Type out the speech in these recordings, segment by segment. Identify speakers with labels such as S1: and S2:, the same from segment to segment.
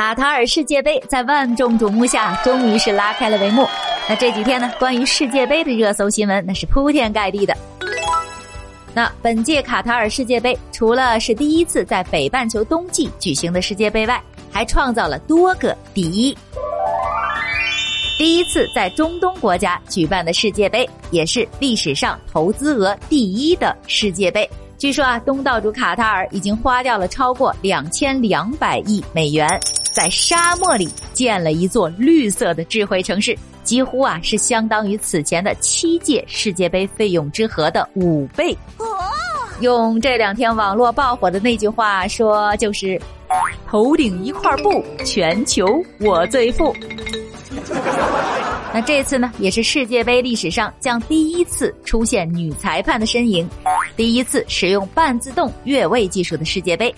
S1: 卡塔尔世界杯在万众瞩目下，终于是拉开了帷幕。那这几天呢，关于世界杯的热搜新闻那是铺天盖地的。那本届卡塔尔世界杯，除了是第一次在北半球冬季举行的世界杯外，还创造了多个第一。第一次在中东国家举办的世界杯，也是历史上投资额第一的世界杯。据说啊，东道主卡塔尔已经花掉了超过两千两百亿美元，在沙漠里建了一座绿色的智慧城市，几乎啊是相当于此前的七届世界杯费用之和的五倍。用这两天网络爆火的那句话说，就是“头顶一块布，全球我最富”。那这次呢，也是世界杯历史上将第一次出现女裁判的身影，第一次使用半自动越位技术的世界杯。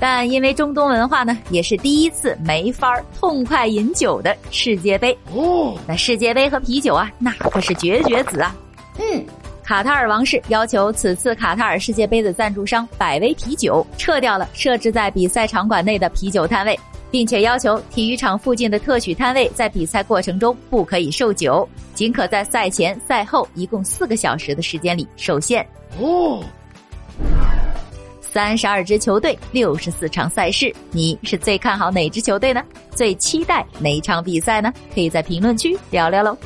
S1: 但因为中东文化呢，也是第一次没法痛快饮酒的世界杯。哦，那世界杯和啤酒啊，那可是绝绝子啊。嗯，卡塔尔王室要求此次卡塔尔世界杯的赞助商百威啤酒撤掉了设置在比赛场馆内的啤酒摊位。并且要求体育场附近的特许摊位在比赛过程中不可以售酒，仅可在赛前、赛后一共四个小时的时间里受限。哦，三十二支球队，六十四场赛事，你是最看好哪支球队呢？最期待哪场比赛呢？可以在评论区聊聊喽。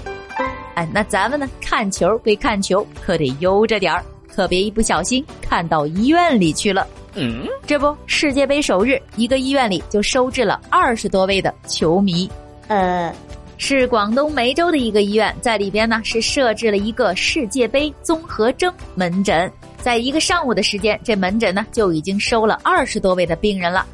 S1: 哎，那咱们呢？看球归看球，可得悠着点儿，可别一不小心看到医院里去了。嗯，这不，世界杯首日，一个医院里就收治了二十多位的球迷。呃，是广东梅州的一个医院，在里边呢是设置了一个世界杯综合征门诊，在一个上午的时间，这门诊呢就已经收了二十多位的病人了。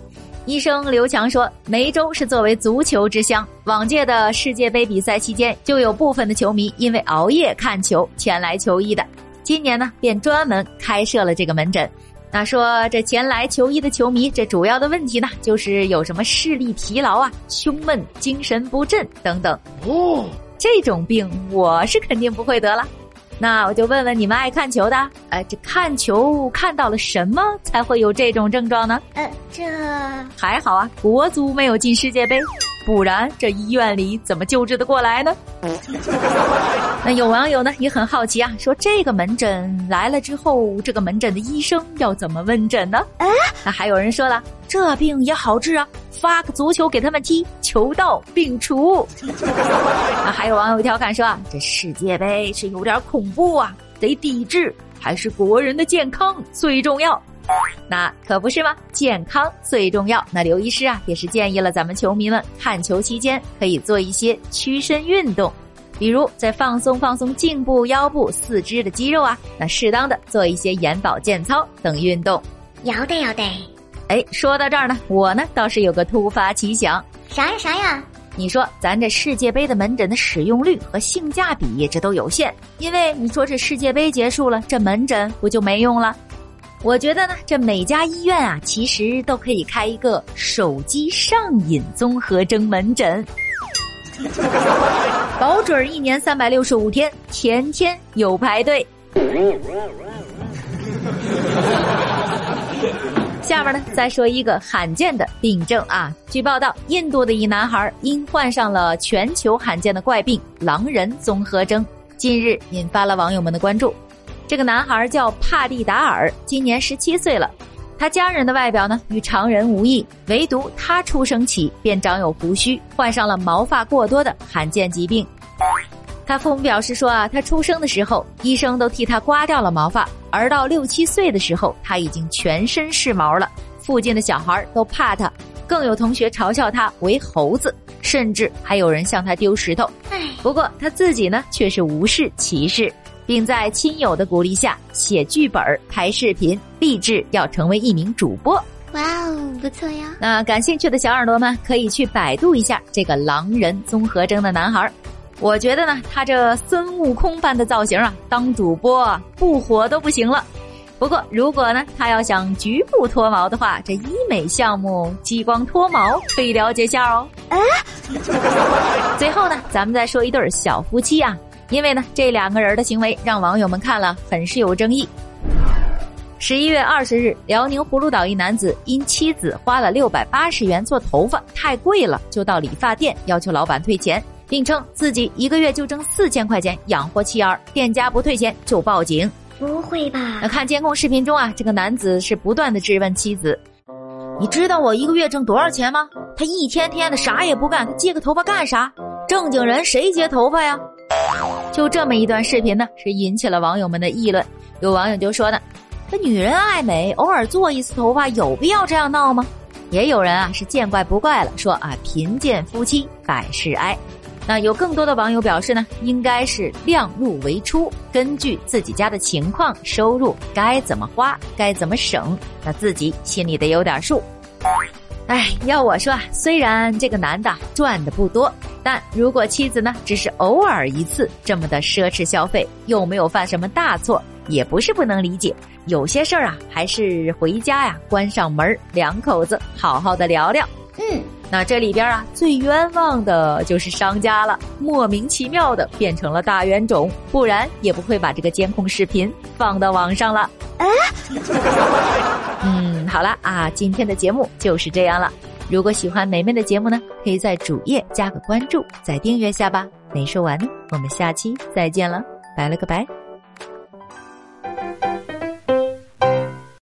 S1: 医生刘强说，梅州是作为足球之乡，往届的世界杯比赛期间，就有部分的球迷因为熬夜看球前来求医的，今年呢便专门开设了这个门诊。那说这前来求医的球迷，这主要的问题呢，就是有什么视力疲劳啊、胸闷、精神不振等等。哦，这种病我是肯定不会得了。那我就问问你们爱看球的，哎，这看球看到了什么才会有这种症状呢？呃，这还好啊，国足没有进世界杯。不然这医院里怎么救治的过来呢？那有网友呢也很好奇啊，说这个门诊来了之后，这个门诊的医生要怎么问诊呢？哎，那还有人说了，这病也好治啊，发个足球给他们踢，球到病除。那还有网友调侃说啊，这世界杯是有点恐怖啊，得抵制，还是国人的健康最重要。那可不是吗？健康最重要。那刘医师啊，也是建议了咱们球迷们看球期间可以做一些屈伸运动，比如在放松放松颈部、腰部、四肢的肌肉啊。那适当的做一些眼保健操等运动。
S2: 要得要得。
S1: 哎，说到这儿呢，我呢倒是有个突发奇想。
S2: 啥呀啥呀？
S1: 你说咱这世界杯的门诊的使用率和性价比这都有限，因为你说这世界杯结束了，这门诊不就没用了？我觉得呢，这每家医院啊，其实都可以开一个手机上瘾综合征门诊，保准一年三百六十五天，天天有排队。下面呢，再说一个罕见的病症啊。据报道，印度的一男孩因患上了全球罕见的怪病——狼人综合征，近日引发了网友们的关注。这个男孩叫帕蒂达尔，今年十七岁了。他家人的外表呢与常人无异，唯独他出生起便长有胡须，患上了毛发过多的罕见疾病。他父母表示说啊，他出生的时候医生都替他刮掉了毛发，而到六七岁的时候他已经全身是毛了。附近的小孩都怕他，更有同学嘲笑他为猴子，甚至还有人向他丢石头。不过他自己呢却是无视歧视。并在亲友的鼓励下写剧本、拍视频，立志要成为一名主播。
S2: 哇哦，不错呀！
S1: 那感兴趣的小耳朵们可以去百度一下这个狼人综合征的男孩。我觉得呢，他这孙悟空般的造型啊，当主播不火都不行了。不过如果呢，他要想局部脱毛的话，这医美项目激光脱毛可以了解下哦。啊，最后呢，咱们再说一对小夫妻啊。因为呢，这两个人的行为让网友们看了很是有争议。十一月二十日，辽宁葫芦岛一男子因妻子花了六百八十元做头发太贵了，就到理发店要求老板退钱，并称自己一个月就挣四千块钱养活妻儿，店家不退钱就报警。
S2: 不会吧？
S1: 那看监控视频中啊，这个男子是不断的质问妻子：“你知道我一个月挣多少钱吗？”他一天天的啥也不干，他接个头发干啥？正经人谁接头发呀？就这么一段视频呢，是引起了网友们的议论。有网友就说呢。这女人爱美，偶尔做一次头发有必要这样闹吗？也有人啊是见怪不怪了，说啊贫贱夫妻百事哀。那有更多的网友表示呢，应该是量入为出，根据自己家的情况、收入该怎么花，该怎么省，那自己心里得有点数。哎，要我说啊，虽然这个男的赚的不多，但如果妻子呢只是偶尔一次这么的奢侈消费，又没有犯什么大错，也不是不能理解。有些事儿啊，还是回家呀，关上门，两口子好好的聊聊。
S2: 嗯，
S1: 那这里边啊，最冤枉的就是商家了，莫名其妙的变成了大冤种，不然也不会把这个监控视频放到网上了。啊，嗯，好了啊，今天的节目就是这样了。如果喜欢梅梅的节目呢，可以在主页加个关注，再订阅下吧。没说完呢，我们下期再见了，拜了个拜。